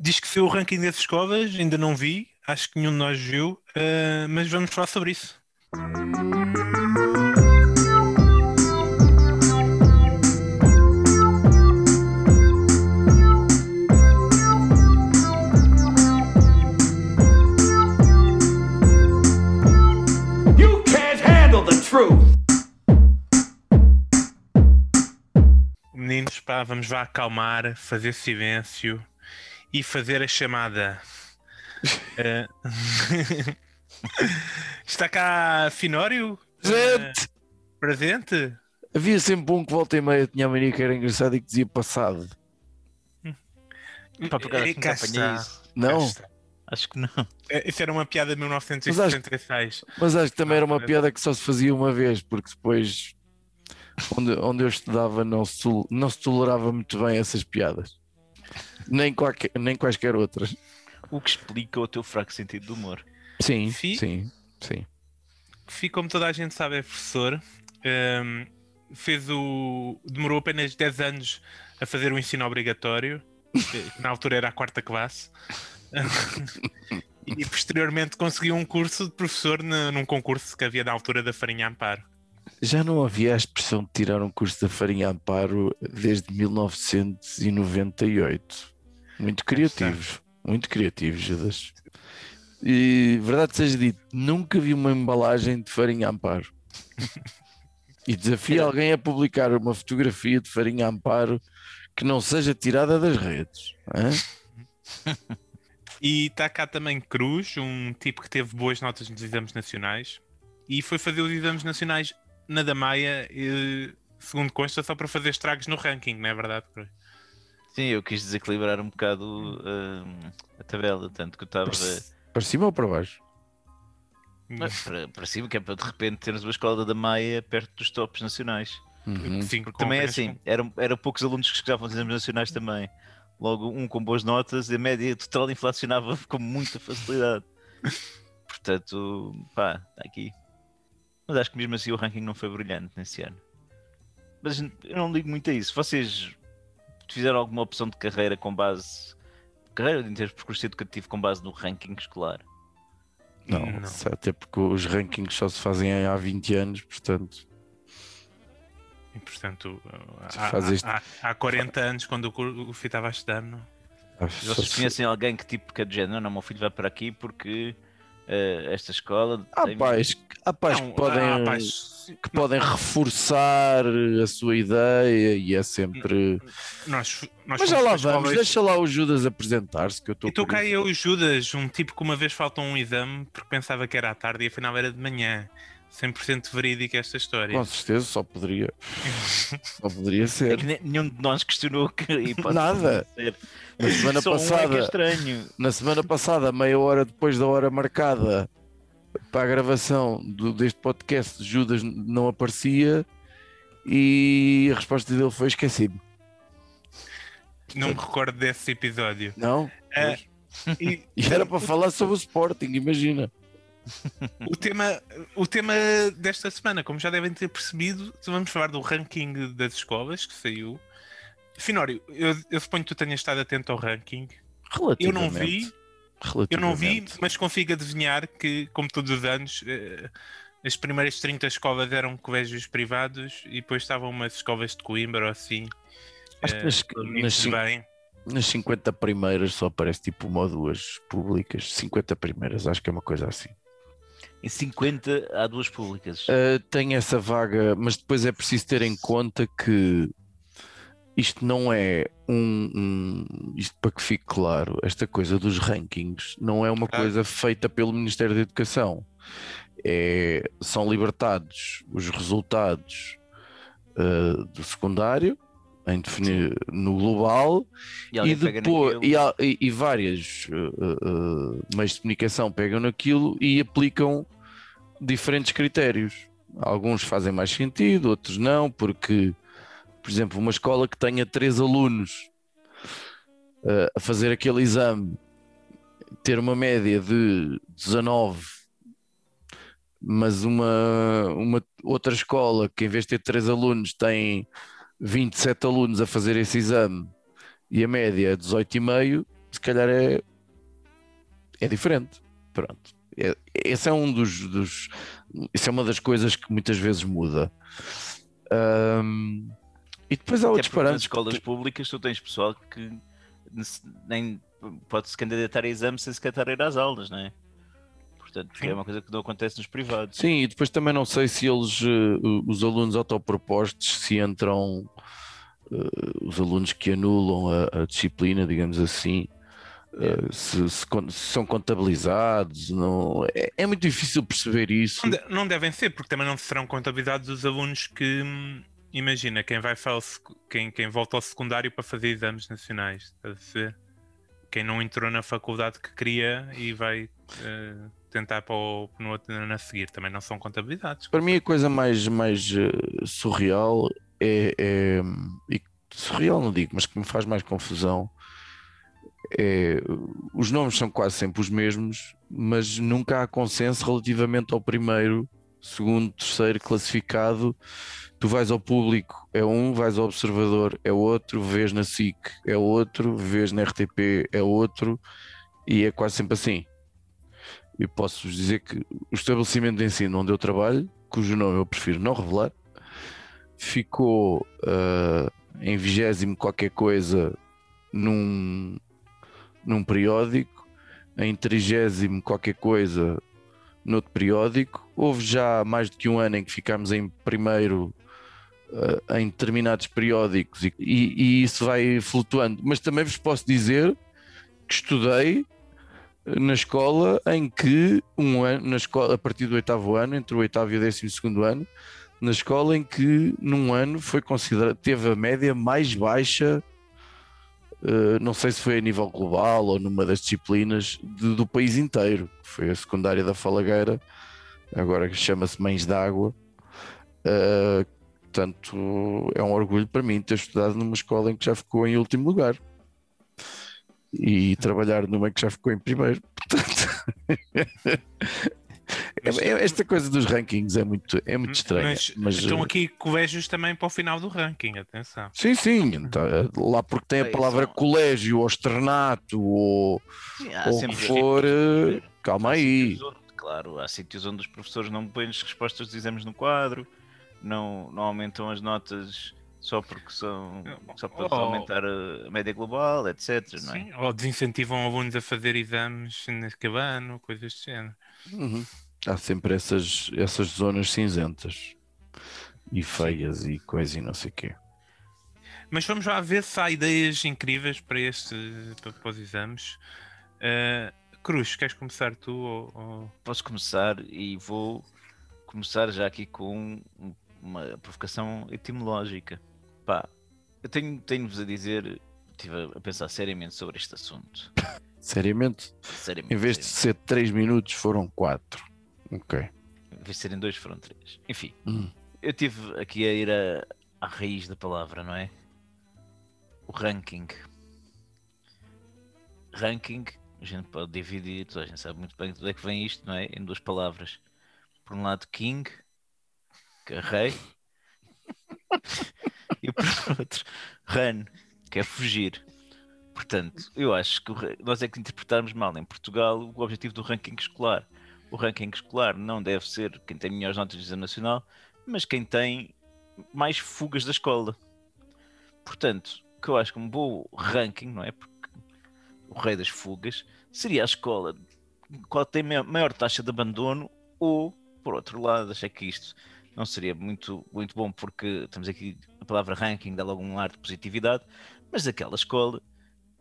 diz que saiu o ranking das escovas, ainda não vi, acho que nenhum de nós viu, uh, mas vamos falar sobre isso. You can't handle the truth. Meninos, pá, vamos vá acalmar, fazer silêncio e fazer a chamada. Eh, Está cá Finório? Gente! Eh, presente? Havia sempre um que volta e meia tinha a mania que era engraçado e que dizia passado. Pá, por acaso, E cá nunca apanhei está. isso. Não? Cá está. Acho que não. Eh, Isso era uma piada de 1966. Mas acho que também era uma Ah, piada que só se fazia uma vez, porque depois onde, onde eu estudava não se, não se tolerava muito bem essas piadas. Nem, qualquer, nem quaisquer outras. O que explica o teu fraco sentido de humor. Sim, Fi- sim, sim. Fi, como toda a gente sabe, é professor. Ehm, fez o. Demorou apenas 10 anos a fazer o ensino obrigatório, que na altura era a quarta classe. e posteriormente conseguiu um curso de professor num concurso que havia na altura da Farinha Amparo. Já não havia a expressão de tirar um curso da Farinha Amparo desde 1998. Muito criativos, muito criativos, Judas. E verdade seja dito, nunca vi uma embalagem de Farinha Amparo. E desafio alguém a publicar uma fotografia de Farinha Amparo que não seja tirada das redes. E está cá também Cruz, um tipo que teve boas notas nos exames nacionais e foi fazer os exames nacionais na da Maia, e, segundo consta, só para fazer estragos no ranking, não é verdade, Cruz? Sim, eu quis desequilibrar um bocado hum, a tabela, tanto que eu estava Para cima ou para baixo? para, para cima, que é para de repente termos uma escola da Maia perto dos tops nacionais. Uhum. Sim, Porque também é assim, eram, eram poucos alunos que chegavam aos exames nacionais também. Logo, um com boas notas, e a média total inflacionava com muita facilidade. Portanto, pá, está aqui. Mas acho que mesmo assim o ranking não foi brilhante nesse ano. Mas eu não ligo muito a isso. Vocês fizeram alguma opção de carreira com base. Carreira de percurso educativo com base no ranking escolar? Não, Não. até porque os rankings só se fazem há 20 anos, portanto. E, portanto, há, isto- há, há 40 anos, quando o, cur- o Fih estava a estudar, não? ah, Vocês se- conhecem alguém que tipo que é de género, não, não, meu filho vai para aqui porque eh, esta escola. Há tem- pais, há pais Não, que podem, há pais- que podem reforçar a sua ideia e é sempre. nós, nós Mas já lá vamos, deixa lá o Judas apresentar-se que eu estou E estou cá e o Judas, um tipo que uma vez faltou um exame porque pensava que era à tarde e afinal era de manhã. 100% verídica esta história. Com certeza, só poderia. Só poderia É ser. que ne- nenhum de nós questionou que Nada. ser. Na semana Só um é que é passada, estranho. na semana passada, meia hora depois da hora marcada para a gravação do- deste podcast, Judas não aparecia e a resposta dele foi esquecido. Não me recordo desse episódio. Não? Ah, e E era para falar sobre o Sporting, imagina. O, tema, o tema desta semana, como já devem ter percebido, vamos falar do ranking das escolas que saiu. Finório, eu, eu suponho que tu tenhas estado atento ao ranking. Eu não vi, eu não vi, mas consigo adivinhar que, como todos os anos, eh, as primeiras 30 escolas eram colégios privados e depois estavam umas escolas de Coimbra ou assim. Acho que eh, nas- cin- bem. Nas 50 primeiras só aparece tipo uma ou duas públicas. 50 primeiras, acho que é uma coisa assim. Em 50 há duas públicas. Uh, tem essa vaga, mas depois é preciso ter em conta que isto não é um, um- isto para que fique claro, esta coisa dos rankings não é uma Claro. coisa feita pelo Ministério da Educação. É, são libertados os resultados uh, do secundário em definir no global E e depois e, há- e- e várias uh, uh, meios de comunicação pegam naquilo e aplicam diferentes critérios. Alguns fazem mais sentido, outros não, porque, por exemplo, uma escola que tenha três alunos uh, a fazer aquele exame, ter uma média de 19, mas uma, uma outra escola que em vez de ter três alunos tem 27 alunos a fazer esse exame e a média é 18,5, se calhar é, é diferente. Pronto. É, esse é um dos, dos. Isso é uma das coisas que muitas vezes muda. Ahm, e depois há Até outros porque nas parâmetros. escolas públicas tu tens pessoal que nem pode se candidatar a exame sem a ir às aulas, não é? Portanto, Sim. é uma coisa que não acontece nos privados. Sim, e depois também não sei se eles, eh, os alunos autopropostos, se entram, eh, os alunos que anulam a, a disciplina, digamos assim, eh, se, se se são contabilizados. Não, é, é muito difícil perceber isso. Não, de- não devem ser, porque também não serão contabilizados os alunos que. hum, Imagina, quem vai quem, quem volta ao secundário para fazer exames nacionais? Quem não entrou na faculdade que queria e vai eh, tentar para o, no outro ano a seguir, também não são contabilizados. Para mim, a coisa mais, mais eh, surreal é, é- e surreal não digo, mas que me faz mais confusão é os nomes são quase sempre os mesmos, mas nunca há consenso relativamente ao primeiro, segundo, terceiro classificado. Tu vais ao público, é um, vais ao observador, é outro, vês na SIC, é outro, vês na RTP, é outro, e é quase sempre assim. E posso-vos dizer que o estabelecimento de ensino onde eu trabalho, cujo nome eu prefiro não revelar, ficou ah, em vigésimo qualquer coisa num, num periódico, em trigésimo qualquer coisa noutro periódico. Houve já mais do que um ano em que ficámos em primeiro ah, em determinados periódicos e, e- e isso vai flutuando. Mas também vos posso dizer que estudei na escola em que um ano, na escola, a partir do oitavo ano, entre o oitavo e o décimo segundo ano, na escola em que num ano foi considerado, teve a média mais baixa, eh, não sei se foi a nível global ou numa das disciplinas de- do país inteiro. Foi a secundária da Falagueira, agora que chama-se Mães d'Água. Eh, portanto, é um orgulho para mim ter estudado numa escola em que já ficou em último lugar e trabalhar numa que já ficou em primeiro. Portanto, é- é- esta coisa dos rankings é muito, é muito estranha. Mas, Mas, estão eh, aqui colégios também para o final do ranking, atenção. Sim, sim, tá, lá porque tem a palavra colégio ou externato ou, o que sempre for, sítios- eh, calma aí. onde- claro, há sítios onde os professores não põem as respostas dos exames no quadro, não, não aumentam as notas só porque são só para Oh. aumentar a média global, etc. Não é? Sim, ou desincentivam alunos a fazer exames nesse ano, coisas desse género. Uhum. Há sempre essas, essas zonas cinzentas e feias e coisa e não sei o quê. Mas vamos lá ver se há ideias incríveis para, este, para, para os exames. Eh, Cruz, queres começar tu? Ou, ou- Posso começar e vou começar já aqui com um- uma provocação etimológica. Pá, eu tenho- tenho-vos a dizer, estive a pensar seriamente sobre este assunto. Seriamente, Seriamente. em vez de ser 3 minutos, foram 4. Ok. Em vez de serem dois, foram três. Enfim, Hum. eu tive aqui a ir a- à raiz da palavra, não é? O ranking. Ranking, a gente pode dividir, toda a gente sabe muito bem de onde é que vem isto, não é? Em duas palavras. Por um lado, king, que é rei, e por outro, run, que é fugir. Portanto, eu acho que nós é que interpretarmos mal em Portugal o objetivo do ranking escolar. O ranking escolar não deve ser quem tem melhores notas de exame nacional, mas quem tem mais fugas da escola. Portanto, que eu acho que um bom ranking, não é? Porque o rei das fugas seria a escola qual tem ma- maior taxa de abandono ou, por outro lado, achei que isto não seria muito, muito bom porque temos aqui a palavra ranking, dá logo um ar de positividade, mas aquela escola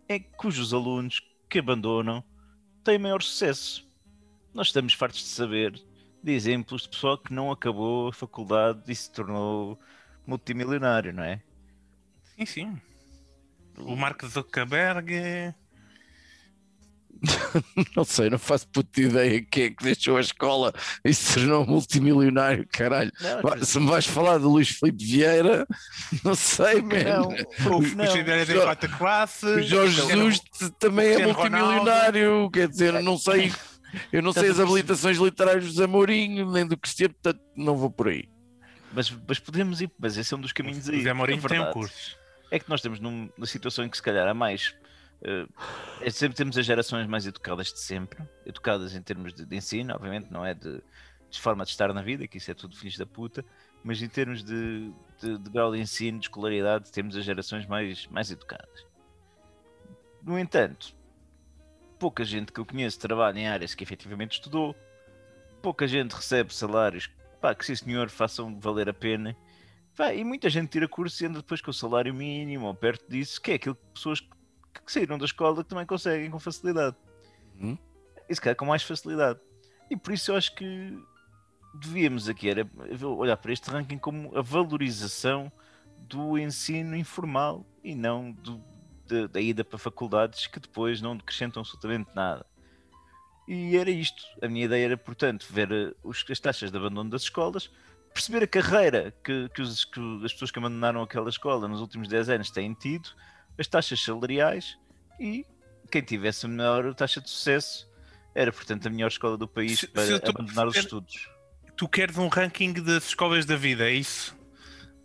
é cujos alunos que abandonam têm maior sucesso. Nós estamos fartos de saber de exemplos de pessoal que não acabou a faculdade e se tornou multimilionário, não é? Sim, sim. O Mark Zuckerberg. Não sei, não faço puta ideia quem é que deixou a escola e se tornou multimilionário, caralho. Não, Se me vais falar do Luís Filipe Vieira, não sei, não, O de Jo- quarta classe. O Jorge Jesus também é multimilionário, quer dizer, eu não sei, eu não sei as habilitações literárias do Zamorinho, nem do Cristiano, portanto não vou por aí. Mas, mas podemos ir, mas esse é um dos caminhos aí. O Zé Mourinho A tem um curso. É que nós estamos num- numa situação em que se calhar há mais é sempre temos as gerações mais educadas de sempre, educadas em termos de, de ensino, obviamente, não é de, de, forma de estar na vida, que isso é tudo filhos da puta, mas em termos de, de, de grau de ensino, de escolaridade, temos as gerações mais, mais educadas. No entanto, pouca gente que eu conheço trabalha em áreas que efetivamente estudou, pouca gente recebe salários pá, que sim senhor façam valer a pena. Pá, e muita gente tira curso e anda depois com o salário mínimo ou perto disso, que é aquilo que pessoas que, que saíram da escola que também conseguem com facilidade. Uhum. E se calhar com mais facilidade. E por isso eu acho que devíamos aqui era olhar para este ranking como a valorização do ensino informal e não do, de, da ida para faculdades que depois não acrescentam absolutamente nada. E era isto. A minha ideia era, portanto, ver eh, os, as taxas de abandono das escolas, perceber a carreira que, que, os, que, as pessoas que abandonaram aquela escola nos últimos 10 anos têm tido, as taxas salariais e quem tivesse a melhor taxa de sucesso era, portanto, a melhor escola do país Se- para se eu abandonar os perceber- estudos. Tu queres um ranking das escolas da vida, é isso?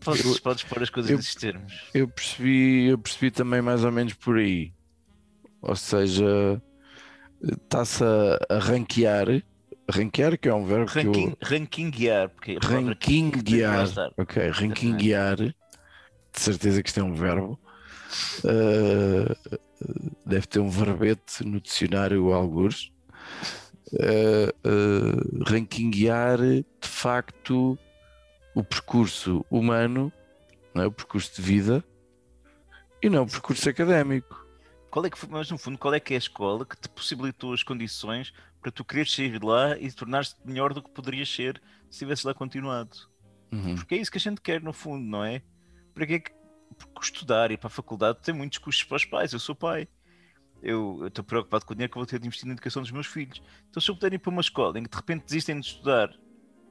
Podes, Eu- podes pôr as coisas eu- nesses termos. Eu percebi, eu percebi também mais ou menos por aí. Ou seja, está-se a, a ranquear, ranquear que é um verbo que eu, Ranking, rankinguear, Lá está. ok, rankinguear, de certeza que isto é um verbo. Uh, deve ter um verbete no dicionário algures. Uh, uh, rankinguear de facto o percurso humano, não é? o percurso de vida e não o percurso académico. Qual é que mas no fundo, qual é que é a escola que te possibilitou as condições para tu quereres sair de lá e tornar-te melhor do que poderias ser se tivesses lá continuado? Uhum. Porque é isso que a gente quer, no fundo, não é? Para que é que porque estudar e para a faculdade tem muitos custos para os pais? Eu sou pai. Eu estou preocupado com o dinheiro que vou ter de investir na educação dos meus filhos. Então, se eu puder ir para uma escola em que de repente desistem de estudar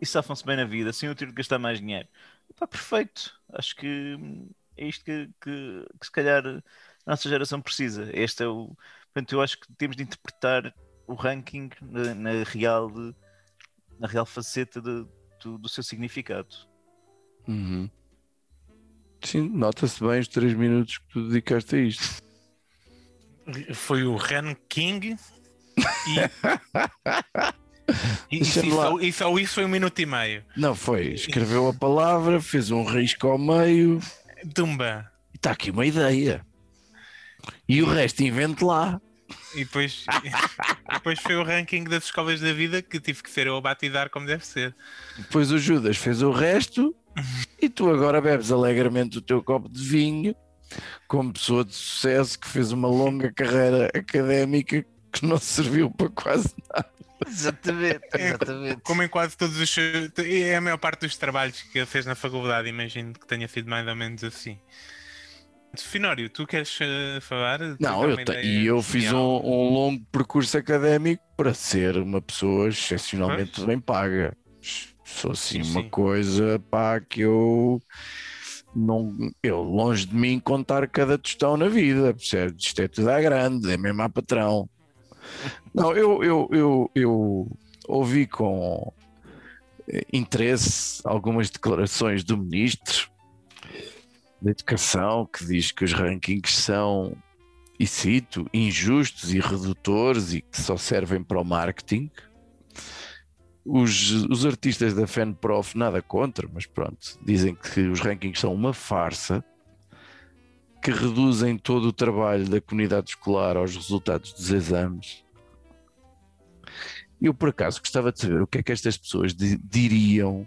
e safam-se bem na vida sem eu ter de gastar mais dinheiro, pá, perfeito. Acho que hum, é isto que, que, que se calhar a nossa geração precisa. Este é o. Portanto, eu acho que temos de interpretar o ranking na, na real, na real faceta de- do, do seu significado. Uhum. Sim, nota-se bem os três minutos que tu dedicaste a isto. Foi o ranking e. e, e, Deixa-me só, e só isso foi um minuto e meio. Não foi, escreveu a palavra, fez um risco ao meio Tumba. e está aqui uma ideia. E o resto invente lá. E depois, e depois foi o ranking das escolas da vida que tive que ser eu a batizar como deve ser. Depois o Judas fez o resto e tu agora bebes alegremente o teu copo de vinho como pessoa de sucesso que fez uma longa carreira académica que não serviu para quase nada. Exatamente, exatamente. Como em quase todos os. É a maior parte dos trabalhos que ele fez na faculdade, imagino que tenha sido mais ou menos assim. Finório, tu queres eh, falar? Não, eu te- e eu fiz um, um longo percurso académico para ser uma pessoa excepcionalmente bem paga. Sou assim Sim, uma sim. coisa pá, que eu não eu longe de mim contar cada tostão na vida, percebe? Isto é tudo à grande, é mesmo a patrão. Não, eu, eu, eu, eu ouvi com eh, interesse algumas declarações do ministro da Educação que diz que os rankings são, e cito, injustos e redutores e que só servem para o marketing. Os, os artistas da FanProf nada contra, mas pronto, dizem que os rankings são uma farsa que reduzem todo o trabalho da comunidade escolar aos resultados dos exames. Eu, por acaso, gostava de saber o que é que estas pessoas di- diriam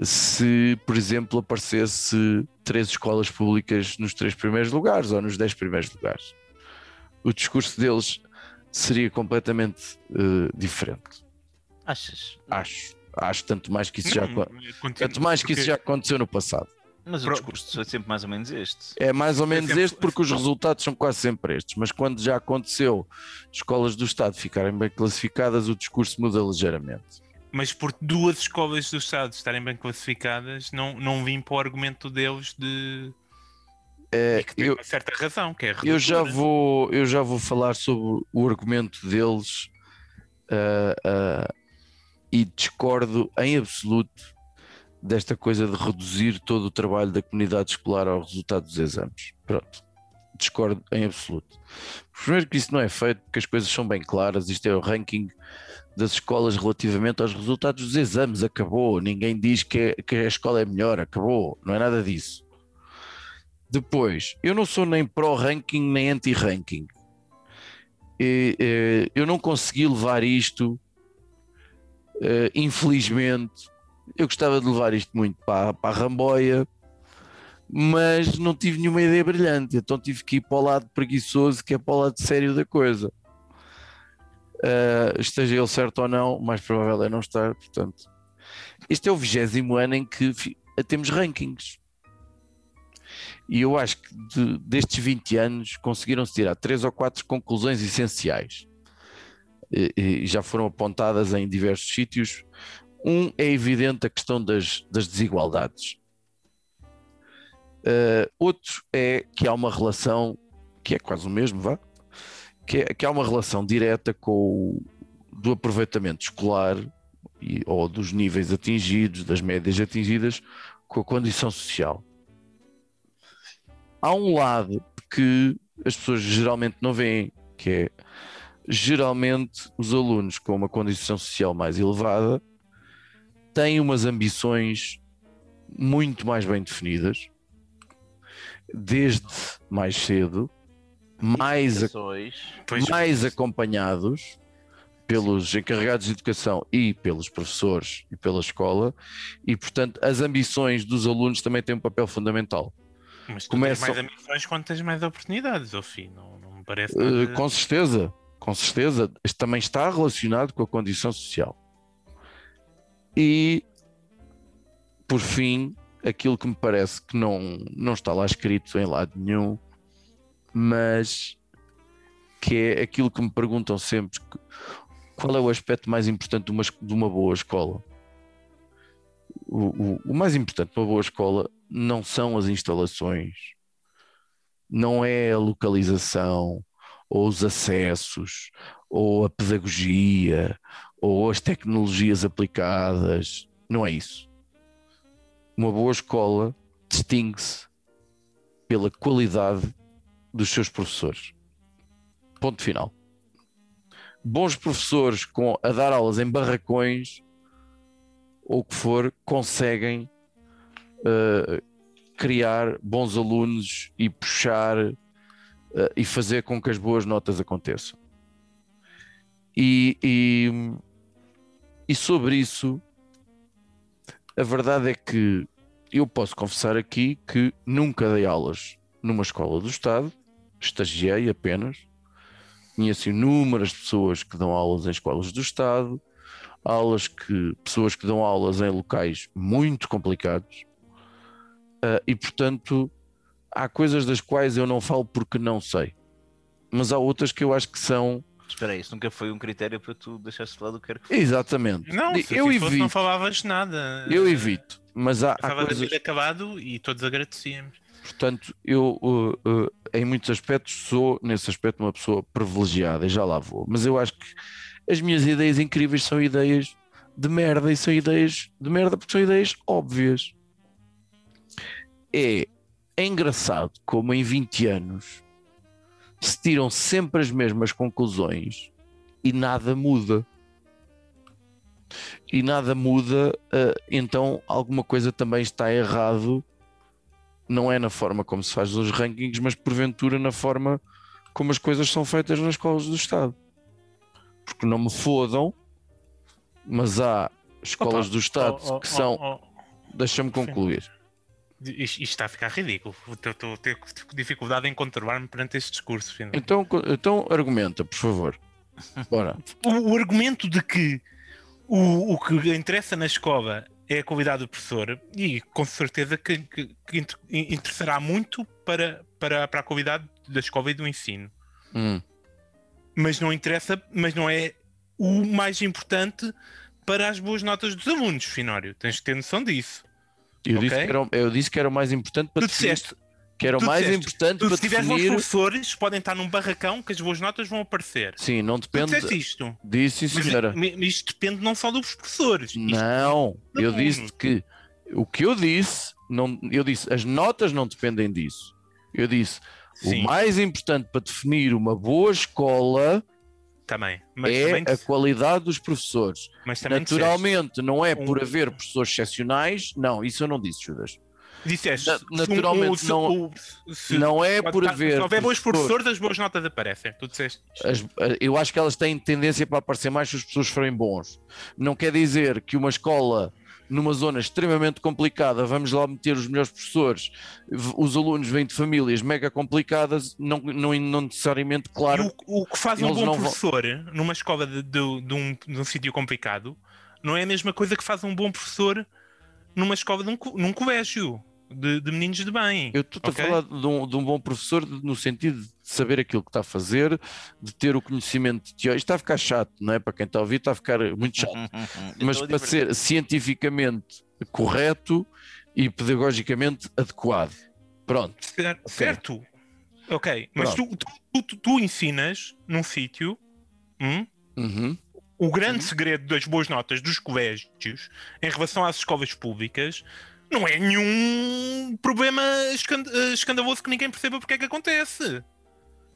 se, por exemplo, aparecesse três escolas públicas nos três primeiros lugares ou nos dez primeiros lugares. O discurso deles seria completamente eh, diferente. Achas? Acho. Acho tanto mais que isso já Não, acon- continua- tanto mais que isso já aconteceu no passado. Mas o Pro- discurso foi sempre mais ou menos este. É mais ou menos sempre- este porque os resultados são quase sempre estes, mas quando já aconteceu escolas do Estado ficarem bem classificadas, o discurso muda ligeiramente. Mas por duas escolas do Estado estarem bem classificadas, não, não vim para o argumento deles de. É, e que tem eu, uma certa razão, que é a eu já vou eu já vou falar sobre o argumento deles ah, ah, e discordo em absoluto desta coisa de reduzir todo o trabalho da comunidade escolar ao resultado dos exames. Pronto. discordo em absoluto. Primeiro que isso não é feito porque as coisas são bem claras, isto é o ranking das escolas relativamente aos resultados dos exames, acabou. Ninguém diz que, que a escola é melhor, acabou. Não é nada disso. Depois, eu não sou nem pró-ranking nem anti-ranking. Eu não consegui levar isto, eh, infelizmente. Eu gostava de levar isto muito para, para a Ramboia, mas não tive nenhuma ideia brilhante, então tive que ir para o lado preguiçoso, que é para o lado sério da coisa. Uh, esteja ele certo ou não, mais provável é não estar, portanto. Este é o vigésimo ano em que temos rankings. E eu acho que de- destes 20 anos conseguiram-se tirar três ou quatro conclusões essenciais. E, e já foram apontadas em diversos sítios. Um é evidente a questão das, das desigualdades. Uh, outro é que há uma relação, que é quase o mesmo, vá, que, é, que há uma relação direta com o, do aproveitamento escolar e, ou dos níveis atingidos, das médias atingidas, com a condição social. Há um lado que as pessoas geralmente não veem, que é geralmente os alunos com uma condição social mais elevada têm umas ambições muito mais bem definidas, desde mais cedo, mais, mais acompanhados pelos encarregados de educação e pelos professores e pela escola, e portanto as ambições dos alunos também têm um papel fundamental. mas tu começam- tens mais ambições quando tens mais oportunidades, ao fim. Não, não me parece Uh, nada... com certeza, com certeza, isto também está relacionado com a condição social. E por fim, aquilo que me parece que não, não está lá escrito em lado nenhum, mas que é aquilo que me perguntam sempre: qual é o aspecto mais importante de uma, de uma boa escola? O, o- o mais importante de uma boa escola não são as instalações, não é a localização, ou os acessos, ou a pedagogia, ou as tecnologias aplicadas. Não é isso. Uma boa escola distingue-se pela qualidade dos seus professores. Ponto final. Bons professores com, a dar aulas em barracões ou o que for, conseguem eh, criar bons alunos e puxar eh, e fazer com que as boas notas aconteçam. E, e, e sobre isso, a verdade é que eu posso confessar aqui que nunca dei aulas numa escola do Estado, estagiei apenas, conheço inúmeras pessoas que dão aulas em escolas do Estado, aulas que pessoas que dão aulas em locais muito complicados, ah, e portanto há coisas das quais eu não falo porque não sei, mas há outras que eu acho que são Espera aí, isso nunca foi um critério para tu deixares de lado o que quer que exatamente. Não, se eu assim fosse, não evito, falavas nada. eu evito, mas há, há coisas. acabado e todos agradecíamos. Portanto, eu uh, uh, em muitos aspectos sou, nesse aspecto, uma pessoa privilegiada e já lá vou. Mas eu acho que as minhas ideias incríveis são ideias de merda e são ideias de merda porque são ideias óbvias. É, é engraçado como em 20 anos se tiram sempre as mesmas conclusões e nada muda. E nada muda, uh, então alguma coisa também está errado não é na forma como se faz os rankings, mas porventura na forma como as coisas são feitas nas escolas do Estado. Porque não me fodam, mas há escolas Opa, do Estado oh, oh, que são. oh, Deixa-me concluir. oh, Isto, isto está a ficar ridículo. Estou a ter dificuldade em controlar-me perante este discurso. Então, então argumenta, por favor. Bora. O, o argumento de que o, o que interessa na escola é a qualidade do professor, e com certeza que, que- que inter- interessará muito para, para, para a qualidade da escola e do ensino. Hum. Mas não interessa, mas não é o mais importante para as boas notas dos alunos, Finório. Tens que ter noção disso. Eu, Ok. disse que era, eu disse que era o mais importante para Tu definir. disseste, Que era o tu mais disseste, importante tu, para se tiveres bons definir. professores, podem estar num barracão que as boas notas vão aparecer. Sim, não Tu depende. disseste isto. Disse, sim, Mas senhora. mi- isto depende não só dos professores. Não, eu disse que o que eu disse, não, eu disse, as notas não dependem disso. Eu disse, Sim, O mais importante para definir uma boa escola também. Mas é também, a qualidade dos professores. mas Naturalmente, não é por um- haver professores excepcionais, não, isso eu não disse, Judas. Disseste, na- se um- naturalmente não- se- não é por haver Se houver bons professores- as boas notas aparecem. Tu disseste. As- eu acho que elas têm tendência para aparecer mais se as pessoas forem bons. Não quer dizer que uma escola numa zona extremamente complicada, vamos lá meter os melhores professores, os alunos vêm de famílias mega complicadas, não, não, não necessariamente, claro. o, o que faz um bom não vão- professor numa escola de, de- de um, de um sítio complicado não é a mesma coisa que faz um bom professor numa escola de um, co- num colégio de, de meninos de bem. Eu estou ok? a falar de um, de um bom professor no sentido de saber aquilo que está a fazer, de ter o conhecimento teórico. Isto está a ficar chato, não é? Para quem está a ouvir, está a ficar muito chato. Mas para ser cientificamente correto e pedagogicamente adequado. Pronto. Cer- Certo. Ok, mas tu, tu, tu- tu ensinas num sítio hum, Uhum. O grande segredo das boas notas dos colégios em relação às escolas públicas não é nenhum problema escan- eh, escandaloso que ninguém perceba porque é que acontece.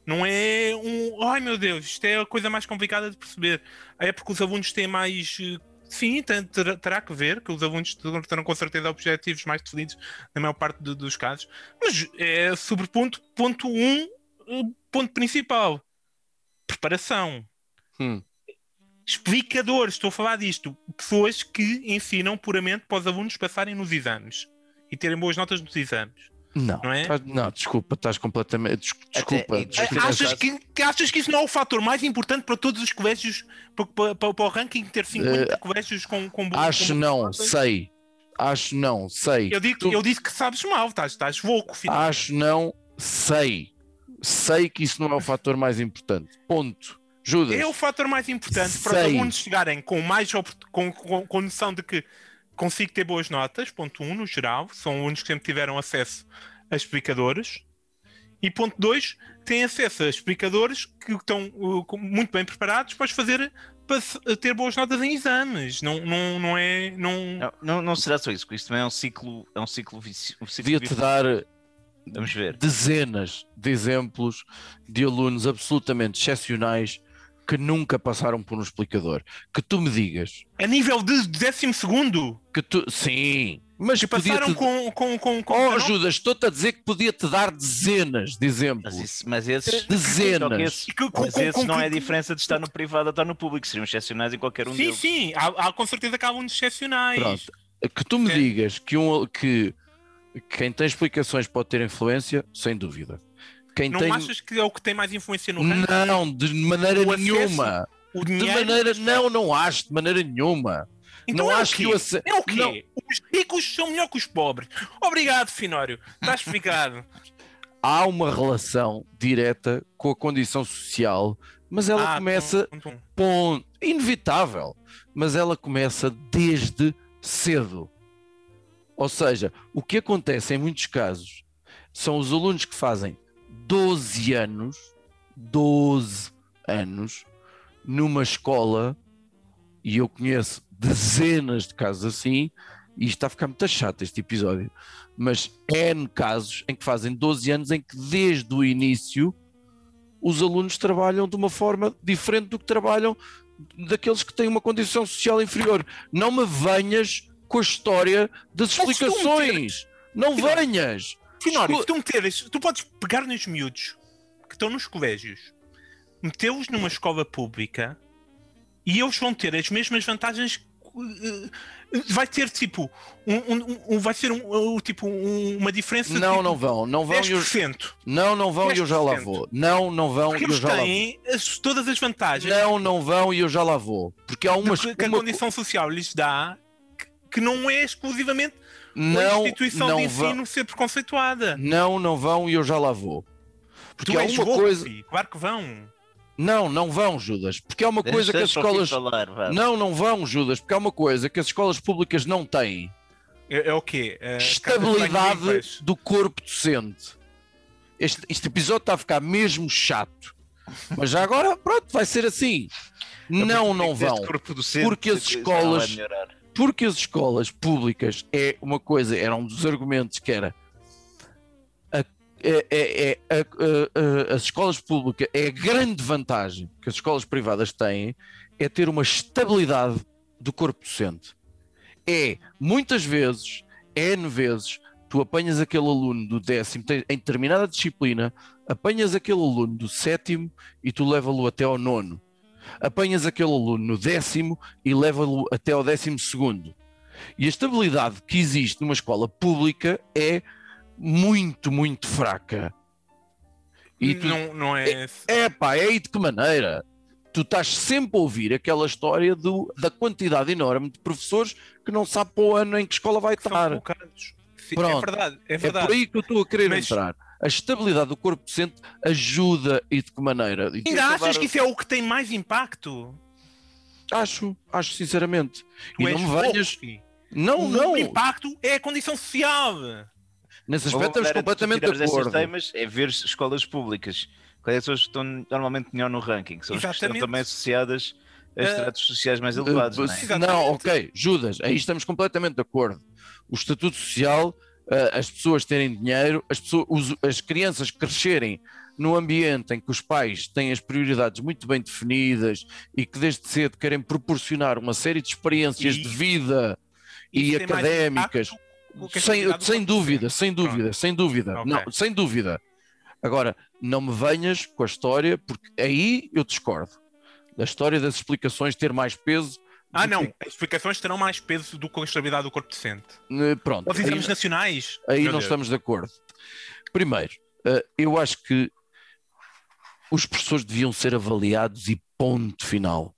Não é um. Ai meu Deus, isto é a coisa mais complicada de perceber. É porque os alunos têm mais. eh, Sim, terá, que ver que os alunos terão com certeza objetivos mais definidos na maior parte do- dos casos. Mas é sobre ponto, ponto um, eh, ponto principal: preparação Hum. Explicadores, estou a falar disto, pessoas que ensinam puramente para os alunos passarem nos exames e terem boas notas nos exames. Não, Não é? estás- não, desculpa, estás completamente. des- Desculpa, desculpa. Achas que, que achas que isso não é o fator mais importante para todos os colégios, para, para- para- para o ranking ter 50 colégios com, com bo- Eh, Acho com boas não, notas? sei. Acho não, sei. Eu, digo, Tu- eu disse que sabes mal, estás, estás louco, filho. Acho não, sei. Sei que isso não é o fator mais importante. Ponto. Judas. É o fator mais importante para os alunos chegarem com mais com, com, com noção de que consigo ter boas notas, ponto 1, um, no geral, são alunos que sempre tiveram acesso a explicadores. E ponto 2, têm acesso a explicadores que estão uh, muito bem preparados para fazer para se- ter boas notas em exames. Não, não, não é. Não... Não, não, não será só isso, porque isto também é um ciclo, é um ciclo, vici, um ciclo Podia-te vicioso. dar Vamos ver. dezenas de exemplos de alunos absolutamente excepcionais que nunca passaram por um explicador. Que tu me digas A nível de décimo segundo, que tu. Sim, mas que podia passaram te... com. com, com, com Oh, 19 Judas, estou-te a dizer que podia-te dar dezenas de exemplos. Mas, isso, mas esses, Dezenas. E com- mas com- esses não que- é a diferença de estar no privado ou estar no público, seriam excepcionais em qualquer um Sim, deles. sim, há, há com certeza que há alunos excepcionais. Pronto. Que tu me É. digas que, um, que quem tem explicações pode ter influência, sem dúvida. Quem Não tem. achas que é o que tem mais influência no ranking? Não, de maneira O acesso, nenhuma. O De maneira. Não, não acho, de maneira nenhuma. Então não é acho que o ace- É o quê? Não. Os ricos são melhor que os pobres. Obrigado, Finório. Está explicado. Há uma relação direta com a condição social, mas ela Ah, começa. tum, inevitável, mas ela começa desde cedo. Ou seja, o que acontece em muitos casos são os alunos que fazem 12 anos, 12 anos, numa escola, e eu conheço dezenas de casos assim, e está a ficar muito chato este episódio, mas N casos em que fazem 12 anos em que desde o início os alunos trabalham de uma forma diferente do que trabalham daqueles que têm uma condição social inferior. Não me venhas com a história das explicações. Não venhas. Finório, se tu meteres, tu podes pegar nos miúdos que estão nos colégios, metê-los numa escola pública e eles vão ter as mesmas vantagens. eh, Vai ter tipo um, um- um- vai ser um, um- tipo um- uma diferença de Não, tipo, não vão. Não vão. e eu- 10%. Não, não vão e eu já lá 10%. vou. Não, não vão Porque e eu já lá vou. têm as- todas as vantagens Não, não vão e eu já lá vou. Porque há umas. que, que a uma- condição social lhes dá que, que não é exclusivamente a Não, instituição não de vão. ensino ser preconceituada. Não, não vão e eu já lá vou. Porque Tu há és uma coisa. filho. Claro que vão. Não, não vão, Judas. Porque há uma coisa que as Deixa escolas. falar. Não, não vão, Judas. Porque há uma coisa que as escolas públicas não têm. É, é o quê? É, estabilidade do corpo docente. Este, este episódio está a ficar mesmo chato. Mas já agora, pronto, vai ser assim. Não, não Este vão. corpo docente, Porque as não escolas- melhorar. Porque as escolas públicas é uma coisa, era um dos argumentos que era a- é, é- é a- a- as escolas públicas, é a grande vantagem que as escolas privadas têm é ter uma estabilidade do corpo docente. É, muitas vezes, N vezes, tu apanhas aquele aluno do décimo, em determinada disciplina, apanhas aquele aluno do sétimo e tu leva-lo até ao nono. Apanhas aquele aluno no décimo e leva-lo até ao décimo segundo. E a estabilidade que existe numa escola pública é muito, muito fraca. E tu, não, não é. é pá, é aí de que maneira? Tu estás sempre a ouvir aquela história do, da quantidade enorme de professores que não sabe para o ano em que escola vai que estar. é Pronto. verdade, é É verdade. por aí que eu estou a querer Mas- entrar. A estabilidade do corpo docente ajuda e de que maneira? E Ainda achas acabar- que isso é o que tem mais impacto? Acho, acho sinceramente. Tu e não me venhas. Não, o não. impacto é a condição social. Nesse aspecto estamos de completamente de acordo. temas é ver escolas públicas. Quais é as pessoas que estão normalmente melhor no ranking? São as que estão Exatamente. também associadas a Eh, estratos sociais mais elevados, Uh, não é? Exatamente. Não, ok, Judas, aí estamos completamente de acordo. O estatuto social, uh, as pessoas terem dinheiro, as, pessoas, as crianças crescerem num ambiente em que os pais têm as prioridades muito bem definidas e que desde cedo querem proporcionar uma série de experiências E- de vida e mais académicas, sem, sem dúvida, sem dúvida, sem dúvida, Ok. não, sem dúvida. Agora, não me venhas com a história, porque aí eu discordo. Da história das explicações ter mais peso. Ah, não. As explicações terão mais peso do que a estabilidade do corpo docente. Eh, Pronto, Os aí, exames nacionais. aí não Deus. estamos de acordo. Primeiro, eh, eu acho que os professores deviam ser avaliados e ponto final.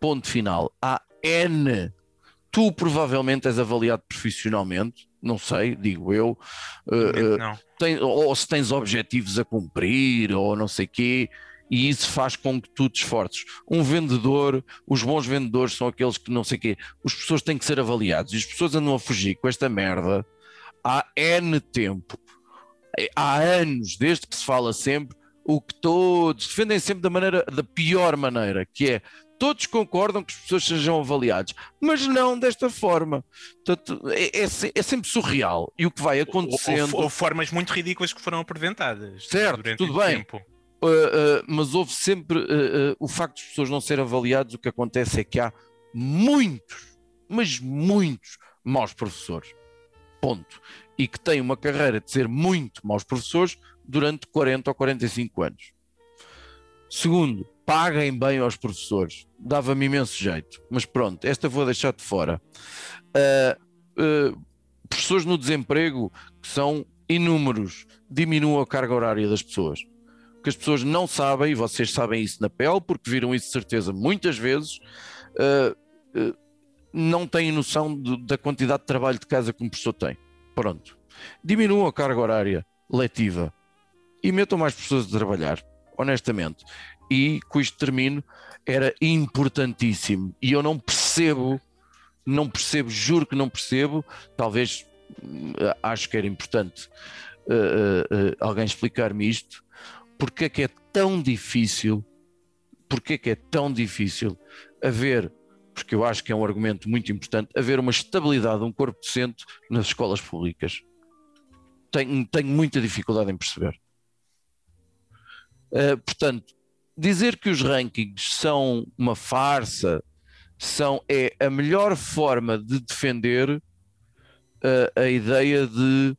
Ponto final. Há N. Tu provavelmente és avaliado profissionalmente, não sei, digo eu. eh, eh, Não. tem- ou se tens objetivos a cumprir, ou não sei quê, e isso faz com que tu te esforces. Um vendedor, os bons vendedores são aqueles que não sei quê, as pessoas têm que ser avaliados, e as pessoas andam a fugir com esta merda há N tempo, há anos, desde que se fala sempre, o que todos defendem sempre da maneira, da pior maneira, que é todos concordam que as pessoas sejam avaliadas, mas não desta forma. Portanto, é, é é sempre surreal. E o que vai Ou, acontecendo. ou formas muito ridículas que foram apresentadas. Certo, durante tudo bem. tempo. Uh, mas houve sempre uh, o facto de as pessoas não serem avaliadas. O que acontece é que há muitos, mas muitos maus professores. Ponto. E que têm uma carreira de ser muito maus professores durante 40 ou 45 anos. Segundo, paguem bem aos professores. Dava-me imenso jeito. Mas pronto, esta vou deixar de fora. Uh, uh, professores no desemprego que são inúmeros, diminuam a carga horária das pessoas que as pessoas não sabem, e vocês sabem isso na pele, porque viram isso de certeza muitas vezes, uh, uh, não têm noção de- da quantidade de trabalho de casa que um professor tem. Pronto. Diminuam a carga horária letiva e metam mais pessoas a trabalhar, honestamente. E com isto termino, era importantíssimo. E eu não percebo, não percebo, juro que não percebo, talvez hum, acho que era importante uh, alguém explicar-me isto porque é que é tão difícil, porque é que é tão difícil haver, porque eu acho que é um argumento muito importante, haver uma estabilidade, um corpo docente nas escolas públicas. Tenho, tenho muita dificuldade em perceber. Uh, portanto, dizer que os rankings são uma farsa são, é a melhor forma de defender uh, a ideia de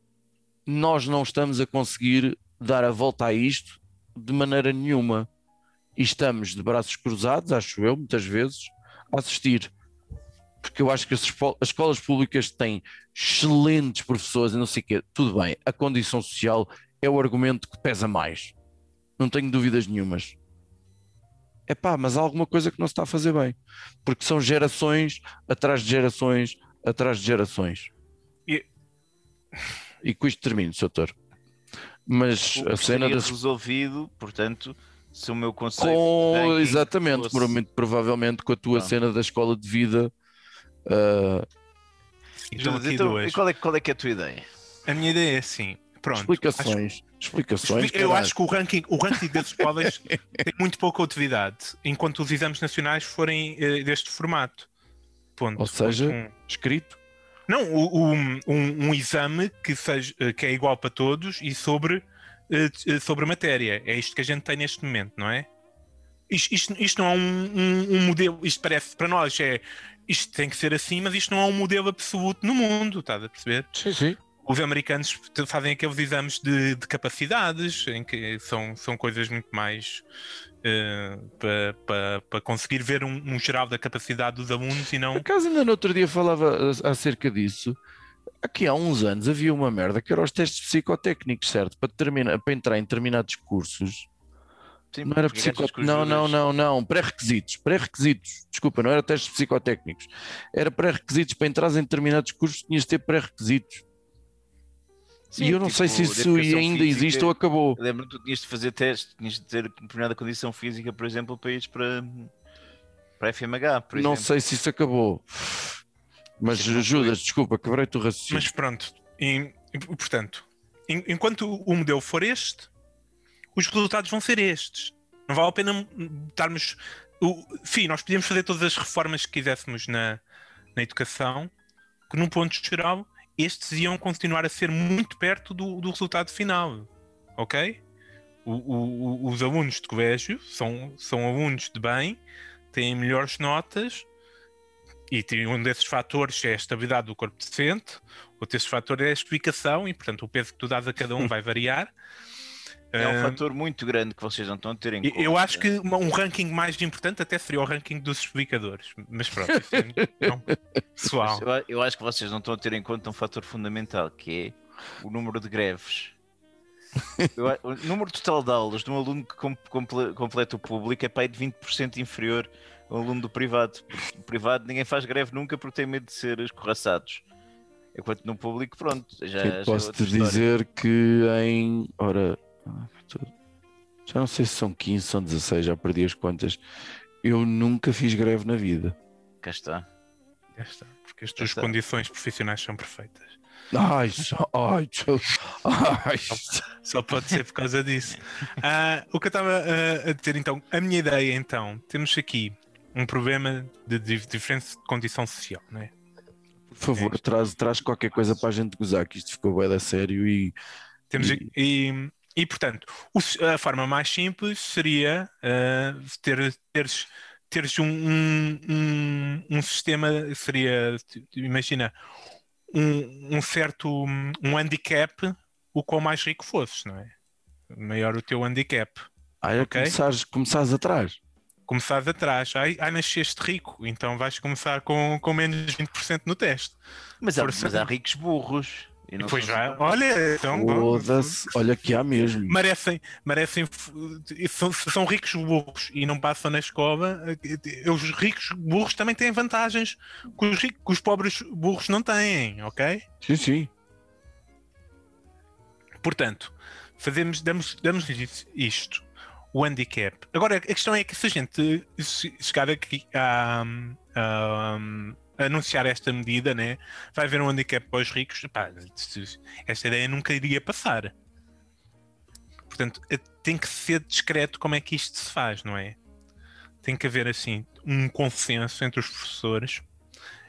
nós não estamos a conseguir dar a volta a isto de maneira nenhuma. E estamos de braços cruzados, acho eu, muitas vezes, a assistir. Porque eu acho que as, espo- as escolas públicas têm excelentes professores e não sei o quê. Tudo bem, a condição social é o argumento que pesa mais. Não tenho dúvidas nenhumas. É pá, mas há alguma coisa que não se está a fazer bem. Porque são gerações atrás de gerações atrás de gerações. E- E com isto termino, Sr. Doutor. Mas O a cena das resolvido, portanto, se o meu conceito com, exatamente, fosse- muito provavelmente com a tua Pronto. cena da escola de vida. ah, Então, Então, aqui então, duas. e qual é, qual é que é a tua ideia? A minha ideia é assim. Pronto. explicações. explicações. Acho- eu caralho. acho que o ranking, o ranking das escolas tem muito pouca utilidade, enquanto os exames nacionais forem eh, deste formato. Ponto. Ou seja- um. Escrito. Não, o- um, um exame que, seja, que é igual para todos e sobre eh, sobre a matéria. É isto que a gente tem neste momento, não é? Isto, isto, isto não é um, um- um modelo, isto parece para nós é isto tem que ser assim, mas isto não é um modelo absoluto no mundo, estás a perceber? Sim, sim. Os americanos fazem aqueles exames de, de capacidades, em que são, são coisas muito mais para pa, pa conseguir ver um, um geral da capacidade dos alunos e Por não. acaso ainda no outro dia falava a- acerca disso. Aqui há uns anos havia uma merda que era os testes psicotécnicos, certo? Para, determinar, para entrar em determinados cursos. Sim, Não era psico... Não, não, não, não. Pré-requisitos. Pré-requisitos. Desculpa, não era testes psicotécnicos. Era pré-requisitos para entrar em determinados cursos, tinhas de ter pré-requisitos. Sim, E eu não tipo, sei se isso ainda física. existe ou acabou. Lembro-me que tu tinhas de fazer testes, tinhas de ter determinada condição física, por exemplo, para ires para, para a FMH, por Não exemplo. sei se isso acabou. Mas Sim, não Judas, desculpa, quebrei-te o raciocínio. Mas pronto, e, e, portanto, en- enquanto o modelo for este, os resultados vão ser estes. Não vale a pena estarmos. O, sim, nós podíamos fazer todas as reformas que quiséssemos na, na educação, que num ponto geral, estes iam continuar a ser muito perto do, do resultado final. Ok? O- o- os alunos de colégio são, são alunos de bem, têm melhores notas, e tem um desses fatores é a estabilidade do corpo docente, outro desses fatores é a explicação, e portanto o peso que tu dás a cada um vai variar. É um Ah, fator muito grande que vocês não estão a ter em conta. eu acho que um ranking mais importante até seria o ranking dos explicadores, mas pronto, isso é não, pessoal. Mas Eu, acho que vocês não estão a ter em conta um fator fundamental, que é o número de greves. Eu o número total de aulas de um aluno que com- comple- completa o público é para aí de 20% inferior ao aluno do privado. Porque no privado ninguém faz greve nunca porque tem medo de ser escorraçados. Enquanto no público, pronto, já, já é Posso outra te história. dizer que em. Ora. Já não sei se são 15, são 16, já perdi as contas. Eu nunca fiz greve na vida. Cá está. Já está, porque as tuas está. condições profissionais são perfeitas. Ai, só- ai, só- ai. Só pode ser por causa disso. Ah, o que eu estava ah, a dizer então, a minha ideia então, temos aqui um problema de, dif- diferença de condição social, não é? Por favor, traz, traz qualquer coisa para a gente gozar, que isto ficou bem da sério e. Temos E- aqui- e, e, portanto, a forma mais simples seria ah, ter, teres, teres um, um, um, um sistema, seria, imagina, um, um certo um handicap, o qual mais rico fosses, não é? Maior o teu handicap. Ai, é Ok. começares, começares atrás. Começares atrás, ai, ai nasceste rico, então vais começar com, com menos 20% no teste. Mas há, mas há ricos burros. E não são já, olha, então, Foda-se, olha que há mesmo. merecem, merecem são, são ricos burros e não passam na escola. eh, Os ricos burros também têm vantagens que os, ricos, que os pobres burros não têm, ok? Sim, sim. Portanto, fazemos, damos, damos isto, o handicap. Agora, a questão é que se a gente che- chegar aqui a, a- a anunciar esta medida, né, vai haver um handicap para os ricos, pá, esta ideia nunca iria passar. Portanto, eh, tem que ser discreto como é que isto se faz, não é? Tem que haver, assim, um consenso entre os professores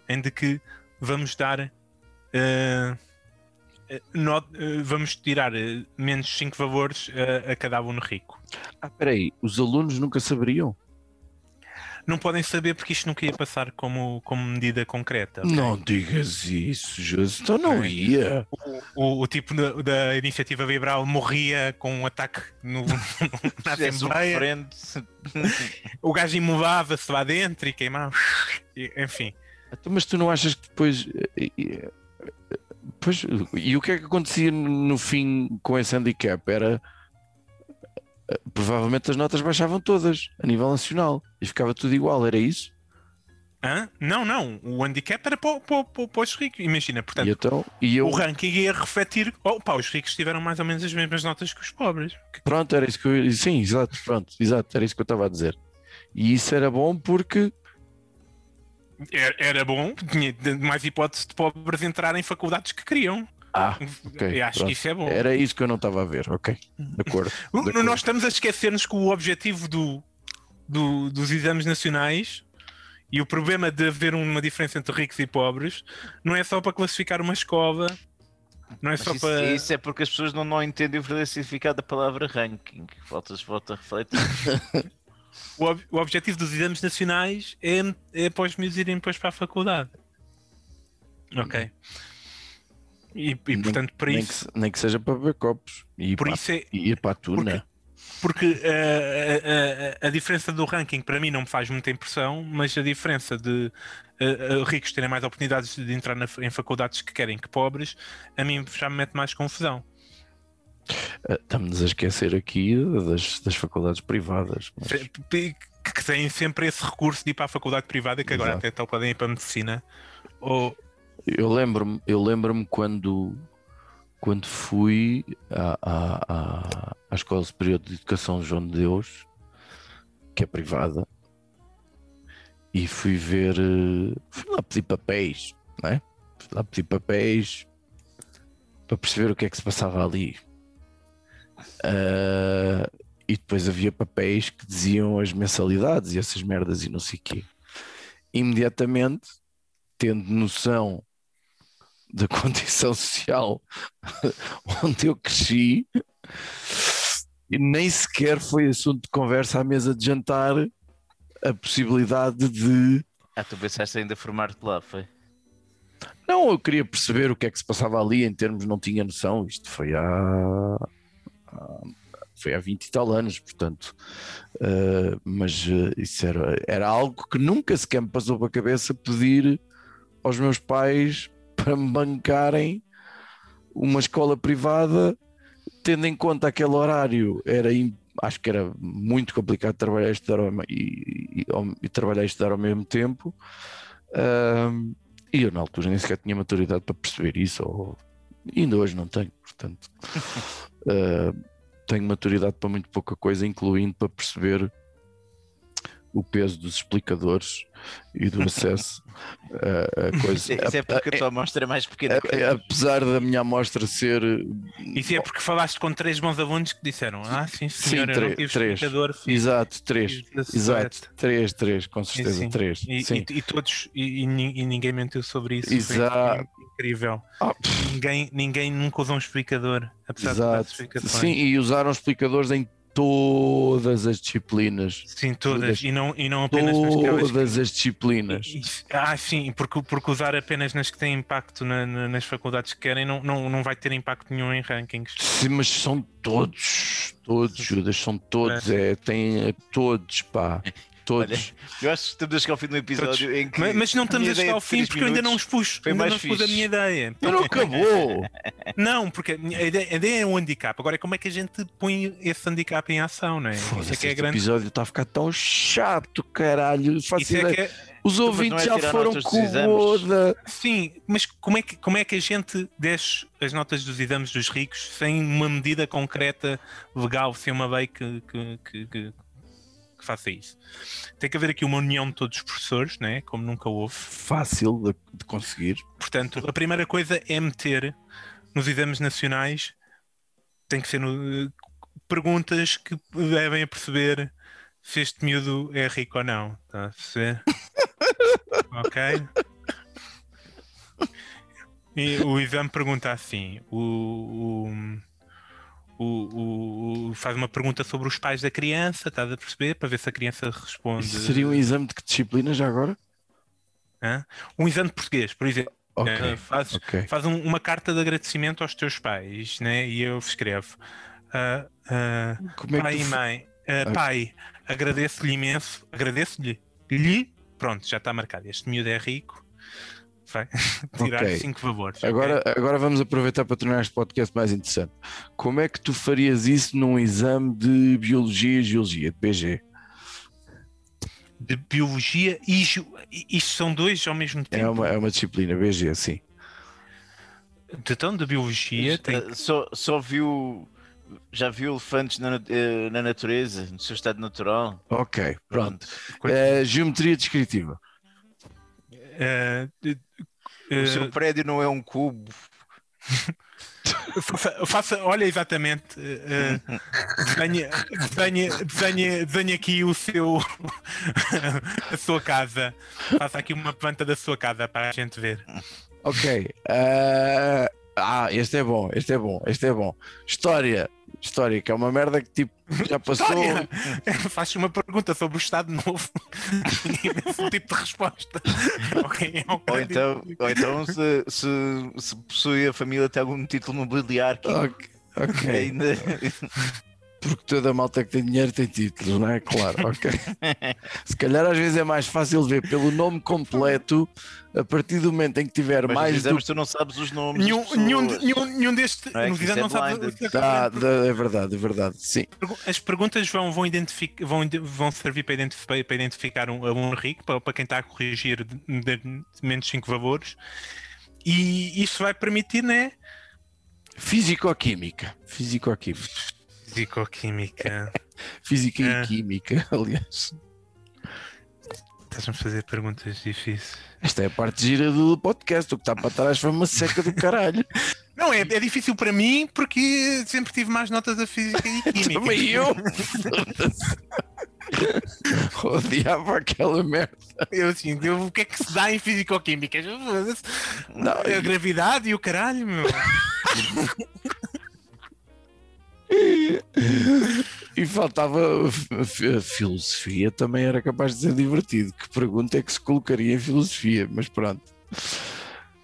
em de que vamos dar eh, eh, no- eh, vamos tirar menos 5 valores eh, a cada aluno rico. Ah, peraí, os alunos nunca saberiam? Não podem saber porque isto nunca ia passar como, como medida concreta. ok? Não digas isso, Jesus. Então não É. ia. O, o tipo da, da iniciativa liberal morria com um ataque no, na um Assembleia. O gajo imolava-se lá dentro e queimava. E, Enfim, Então, Mas tu não achas que depois. eh, eh, Pois, e o que é que acontecia no fim com esse handicap? Era. Provavelmente as notas baixavam todas a nível nacional e ficava tudo igual, era isso? Hã? não, não. O handicap era para, para, para, para os ricos. Imagina, portanto, e então, eu, o ranking ia refletir. Pá, os ricos tiveram mais ou menos as mesmas notas que os pobres. pronto, era isso que eu. Sim, exato, pronto, exato, era isso que eu estava a dizer. E isso era bom porque. Era, era bom, tinha mais hipótese de pobres entrar em faculdades que queriam. Ah, ok. Eu acho pronto. que isso é bom. Era isso que eu não estava a ver, ok. De acordo. De acordo. Nós estamos a esquecer-nos que o objetivo do, do- dos exames nacionais e o problema de haver uma diferença entre ricos e pobres não é só para classificar uma escola Não é Mas só isso, para. isso é porque as pessoas não, não entendem o verdadeiro significado da palavra ranking. Faltas volta a refletir. O, ob- o objetivo dos exames nacionais é, é para os miúdos irem depois para a faculdade. Ok. E, e, Nem- portanto, para nem, isso. que, nem que seja para beber copos e ir, para, é. e ir para a tuna. Porque eh, a, a- a diferença do ranking para mim não me faz muita impressão, mas a diferença de eh, eh, ricos terem mais oportunidades de entrar na- em faculdades que querem que pobres, a mim já me mete mais confusão. Estamos a esquecer aqui das, das faculdades privadas. mas- Que que têm sempre esse recurso de ir para a faculdade privada, que agora Exato. até tal podem ir para a medicina. Ou, Eu lembro-me, eu lembro-me quando, quando fui à, à, à, à Escola Superior de Educação João de Deus, que é privada, e fui ver, eh, fui lá pedir papéis, não é? Fui lá pedir papéis para perceber o que é que se passava ali. Ah, e depois havia papéis que diziam as mensalidades e essas merdas e não sei o quê. Imediatamente, tendo noção da condição social onde eu cresci, e nem sequer foi assunto de conversa à mesa de jantar a possibilidade de. Ah, tu pensaste ainda formar-te lá, foi? Não, eu queria perceber o que é que se passava ali em termos, não tinha noção. Isto foi há. há- Foi há 20 e tal anos, portanto, eh, mas eh, isso era, era algo que nunca sequer me passou pela cabeça pedir aos meus pais para me bancarem uma escola privada, tendo em conta aquele horário, era acho que era muito complicado trabalhar e estudar ao, e, e- e trabalhar e estudar ao mesmo tempo. Ahm, e eu na altura nem sequer tinha maturidade para perceber isso, ou ainda hoje não tenho, portanto. ah, tenho maturidade para muito pouca coisa, incluindo para perceber o peso dos explicadores e do acesso a, a coisas. Isso é porque a tua amostra é mais pequena apesar da minha amostra ser isso é porque falaste com três bons alunos que disseram: Ah, sim, senhor, eu tre- não tive três. explicador. fiz- exato, três, exato, suete." três, três, com certeza, sim. três. E, sim. e- e todos, e, e nin- e ninguém mentiu sobre isso. Exato. incrível. Ah, Ninguém, ninguém nunca usou um explicador, apesar de Exato. explicações. Sim, e usaram explicadores em todas as disciplinas. Sim, todas, Todas. e não, e não apenas nas que Todas as disciplinas. E- Ah, sim, porque, porque usar apenas nas que têm impacto na- na- nas faculdades que querem não, não, não vai ter impacto nenhum em rankings. Sim, mas são todos, todos, Judas, são todos, é, tem é, todos, pá, todos. Eu acho que estamos a chegar ao fim do episódio em que. Mas, mas não a estamos minha a chegar ao de fim porque eu ainda não minutos os pus. foi Ainda mais não expus a fixe. minha ideia. Mas não acabou! Não, porque a a ideia, a ideia é um handicap. Agora, como é que a gente põe esse handicap em ação, não é? Isso é que é este grande. episódio está a ficar tão chato, caralho. Isso é que é- Os não ouvintes é já foram notas dos com o exames. Boda. Sim, mas como é, que, como é que a gente desce as notas dos exames dos ricos sem uma medida concreta, legal, sem uma lei que, que, que, que- que faça isso? Tem que haver aqui uma união de todos os professores, né? como nunca houve. Fácil de, de conseguir. Portanto, a primeira coisa é meter nos exames nacionais, tem que ser no- perguntas que devem a perceber se este miúdo é rico ou não. Está a perceber? ok? E o exame pergunta assim: o, o, o- o- faz uma pergunta sobre os pais da criança, estás a perceber? Para ver se a criança responde. Isso seria um exame de que disciplina já agora? Hã? Um exame de português, por exemplo. Ok, Eh, faz, ok. faz um- uma carta de agradecimento aos teus pais, né? E eu escrevo: ah, Como é Pai e mãe, ah, pai, agradeço-lhe imenso, agradeço-lhe, lhe, pronto, já está marcado. Este miúdo é rico, vai tirar Ok. cinco favores. Agora, agora vamos aproveitar para tornar este podcast mais interessante. Como é que tu farias isso num exame de Biologia e Geologia, de BG? de biologia e isto são dois ao mesmo tempo. É uma, é uma disciplina, BG, sim. Então, de biologia tem Eh, Só, só viu. Já viu elefantes na, eh, na natureza, no seu estado natural? Ok, pronto. coisa- Eh, geometria descritiva. Eh, de- O seu prédio não é um cubo. Faça, faça- olha exatamente, eh, desenhe, desenhe, desenhe, desenhe aqui o seu a sua casa. Faça aqui uma planta da sua casa para a gente ver. Ok. eh, Ah, este é bom, este é bom, este é bom. História, história, que é uma merda que tipo já passou. Faz uma pergunta sobre o Estado Novo e esse tipo de resposta. Ok, é um Ou então, ou então se, se, se possui a família tem algum título nobiliário Ok, ok. ainda. Porque toda a malta que tem dinheiro tem títulos, não é? Claro, ok. Se calhar às vezes é mais fácil ver pelo nome completo a partir do momento em que tiver Mas mais nos do exames tu não sabes os nomes. Nenhum, das nenhum, nenhum, nenhum destes. Não é? isso não é sabe. dá- é verdade, é verdade. Sim. As perguntas vão, vão, identific- vão, vão servir para, identif- para identificar um, um rico, para, para quem está a corrigir de, de- de menos 5 valores. E isso vai permitir, né? Físico-química. Físico-química. Fisicoquímica. Física É. e química, aliás. Estás-me a fazer perguntas difíceis. Esta é a parte gira do podcast. O que está para trás foi uma seca do caralho. Não, é, é difícil para mim porque sempre tive mais notas a física e química. Também eu. Odiava aquela merda. Eu assim, eu, o que é que se dá em. Não, A gravidade e o caralho, meu. E faltava filosofia, também era capaz de ser divertido. Que pergunta é que se colocaria em filosofia? Mas pronto.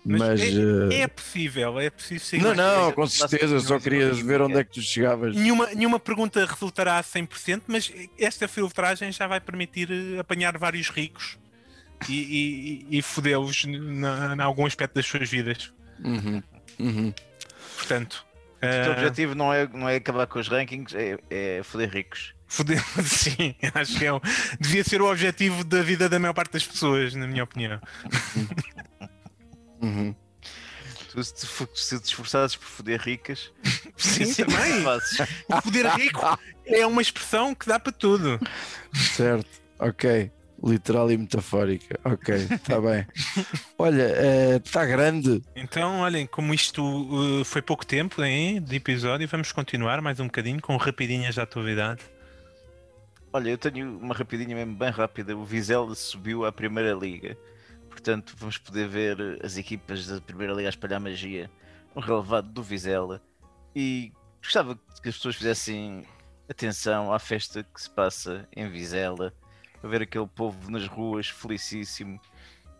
Mas Mas, eh, É possível, é possível seguir não, não, com certeza. Só queria ver onde é que tu chegavas. Nenhuma, nenhuma pergunta resultará a 100%, mas esta filtragem já vai permitir eh, apanhar vários ricos e, e, e fodê-los em algum aspecto das suas vidas. Uhum, uhum. Portanto, O teu eh, objetivo não é, não é acabar com os rankings, é, é foder ricos. foder- sim, acho que é, o- devia ser o objetivo da vida da maior parte das pessoas, na minha opinião. Uhum. Tu, se, te se te esforçares por foder ricas, Sim, isso é também. fazes. O poder rico é uma expressão que dá para tudo. Certo, ok. Literal e metafórica. Ok, está bem. Olha, está grande. Então, olhem, como isto uh, foi pouco tempo hein, de episódio, vamos continuar mais um bocadinho com rapidinhas da atualidade. Olha, eu tenho uma rapidinha mesmo bem rápida. O Vizela subiu à Primeira Liga. Portanto, vamos poder ver as equipas da Primeira Liga a espalhar magia no relevado do Vizela. E gostava que as pessoas fizessem atenção à festa que se passa em Vizela, para ver aquele povo nas ruas felicíssimo.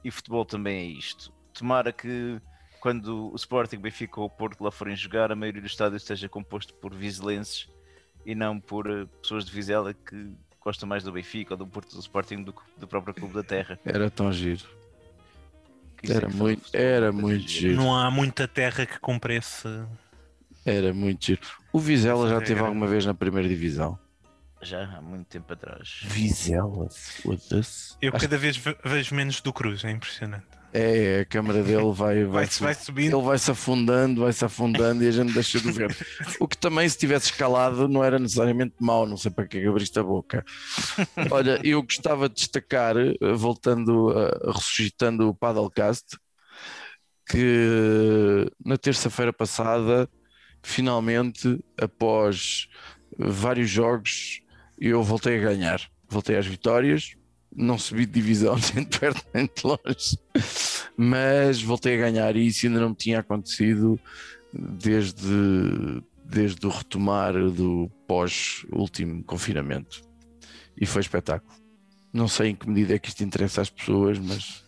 E futebol também é isto. Tomara que quando o Sporting, Benfica ou o Porto lá forem jogar, a maioria do estádio esteja composto por vizelenses e não por eh, pessoas de Vizela que gostam mais do Benfica ou do Porto do Sporting do que do próprio clube da terra. Era tão giro. É Era que muito, futebol, era muito giro. Não há muita terra que compre esse. Era muito giro. O Vizela já É teve grande. alguma vez na primeira divisão? Já há muito tempo atrás. Vizela, foda-se. Eu Acho cada vez ve- vejo menos do Cruz, é impressionante. É, a câmara dele vai, vai, Vai, vai subindo. ele vai se afundando, vai se afundando e a gente deixa de ver. O que também, se tivesse escalado, não era necessariamente mau, não sei para que é abriste a boca. Olha, eu gostava de destacar, eh, voltando, a, ressuscitando o Paddlecast, que na terça-feira passada, finalmente, após vários jogos, eu voltei a ganhar. Voltei às vitórias, não subi de divisão nem de perto nem de longe, mas voltei a ganhar e isso ainda não me tinha acontecido desde, desde o retomar do pós-último confinamento. E foi espetáculo. Não sei em que medida é que isto interessa às pessoas, mas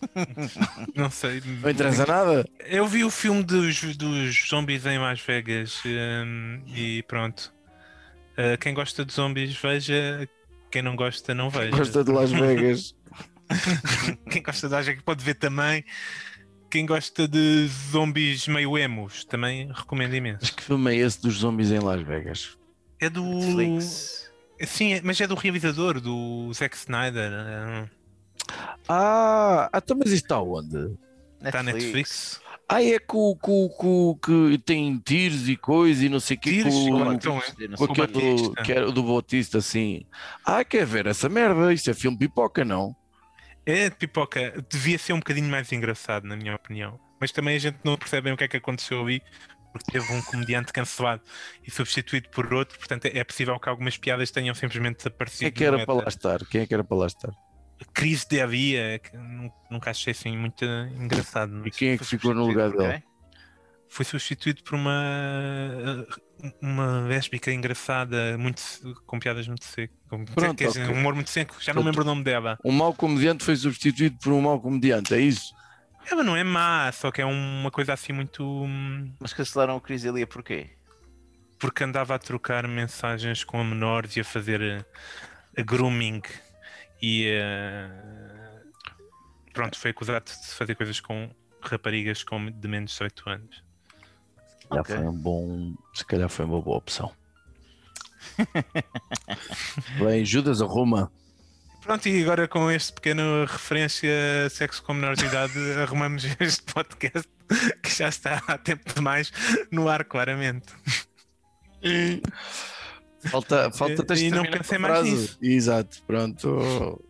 Não sei. não interessa nada. Eu vi o filme dos, dos zombies em Las Vegas hum, e pronto. Uh, quem gosta de zombies, veja. Quem não gosta, não veja. Gosta de Las Vegas. Quem gosta de Las Vegas pode ver também. Quem gosta de zombies meio emos, também recomendo imenso. Mas que filme é esse dos zombies em Las Vegas? É do. Netflix. Sim, mas é do realizador, do Zack Snyder. hum, Ah, ah então, mas isto está onde? Está na Netflix. Ah, é com, com, com, que tem tiros e coisa e não sei o que. Com, Como com então é? com o aquele do, que era o do Bautista, assim. Ah, quer ver essa merda? Isto é filme pipoca, não? É de pipoca. Devia ser um bocadinho mais engraçado, na minha opinião. Mas também a gente não percebe bem o que é que aconteceu ali, porque teve um comediante cancelado e substituído por outro. Portanto, é possível que algumas piadas tenham simplesmente Quem desaparecido. é que era para lá estar? Quem é que era para lá estar? Crise de havia, que nu- nunca achei assim muito engraçado. E Mas... quem é que ficou no lugar dele? foi substituído por uma uma lésbica engraçada, muito, com piadas muito secas, com Pronto, quer dizer, ok. um humor muito seco, já não me lembro o nome dela. Um mau comediante foi substituído por um mau comediante, é isso? Ela não é má, só que é uma coisa assim muito. hum, Mas cancelaram o Chris Elia porquê? Porque andava a trocar mensagens com menores e a fazer eh, a grooming e eh, pronto, foi acusado de fazer coisas com raparigas com de menos de 18 anos. Já Ok. foi um bom. Se calhar foi uma boa opção. Bem, Judas arruma. Pronto, e agora com este pequeno referência a sexo com menores de idade, arrumamos este podcast que já está há tempo demais no ar, claramente. Falta, falta E- e não pensei mais nisso. Exato, pronto.